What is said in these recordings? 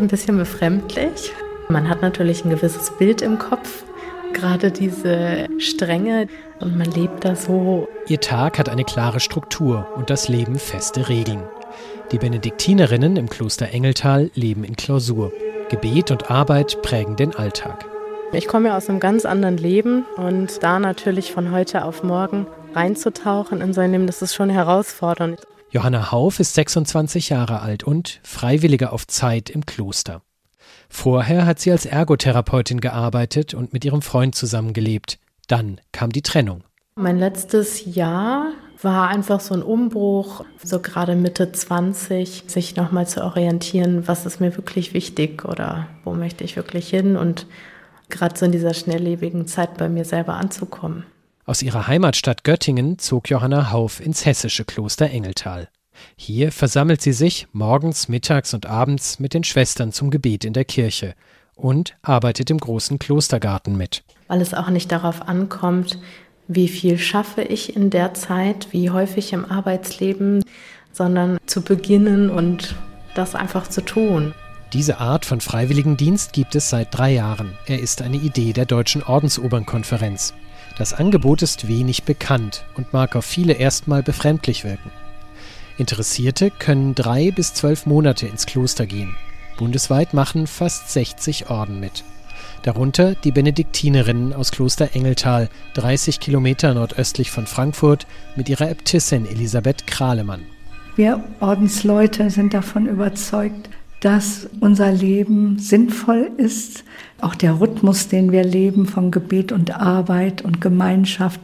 Ein bisschen befremdlich. Man hat natürlich ein gewisses Bild im Kopf, gerade diese Strenge und man lebt da so. Ihr Tag hat eine klare Struktur und das Leben feste Regeln. Die Benediktinerinnen im Kloster Engeltal leben in Klausur. Gebet und Arbeit prägen den Alltag. Ich komme ja aus einem ganz anderen Leben und da natürlich von heute auf morgen reinzutauchen in sein Leben, das ist schon herausfordernd. Johanna Hauf ist 26 Jahre alt und Freiwillige auf Zeit im Kloster. Vorher hat sie als Ergotherapeutin gearbeitet und mit ihrem Freund zusammengelebt. Dann kam die Trennung. Mein letztes Jahr war einfach so ein Umbruch, so gerade Mitte 20, sich nochmal zu orientieren, was ist mir wirklich wichtig oder wo möchte ich wirklich hin und gerade so in dieser schnelllebigen Zeit bei mir selber anzukommen. Aus ihrer Heimatstadt Göttingen zog Johanna Hauf ins hessische Kloster Engeltal. Hier versammelt sie sich morgens, mittags und abends mit den Schwestern zum Gebet in der Kirche und arbeitet im großen Klostergarten mit. Weil es auch nicht darauf ankommt, wie viel schaffe ich in der Zeit, wie häufig im Arbeitsleben, sondern zu beginnen und das einfach zu tun. Diese Art von Freiwilligendienst gibt es seit drei Jahren. Er ist eine Idee der Deutschen Ordensobernkonferenz. Das Angebot ist wenig bekannt und mag auf viele erstmal befremdlich wirken. Interessierte können drei bis zwölf Monate ins Kloster gehen. Bundesweit machen fast 60 Orden mit. Darunter die Benediktinerinnen aus Kloster Engeltal, 30 Kilometer nordöstlich von Frankfurt, mit ihrer Äbtissin Elisabeth Kralemann. Wir Ordensleute sind davon überzeugt, dass unser Leben sinnvoll ist. Auch der Rhythmus, den wir leben von Gebet und Arbeit und Gemeinschaft,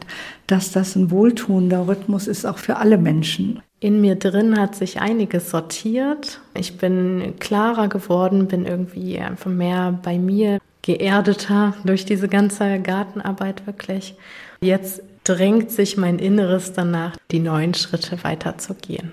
dass das ein wohltuender Rhythmus ist, auch für alle Menschen. In mir drin hat sich einiges sortiert. Ich bin klarer geworden, bin irgendwie einfach mehr bei mir geerdeter durch diese ganze Gartenarbeit wirklich. Jetzt drängt sich mein Inneres danach, die neuen Schritte weiterzugehen.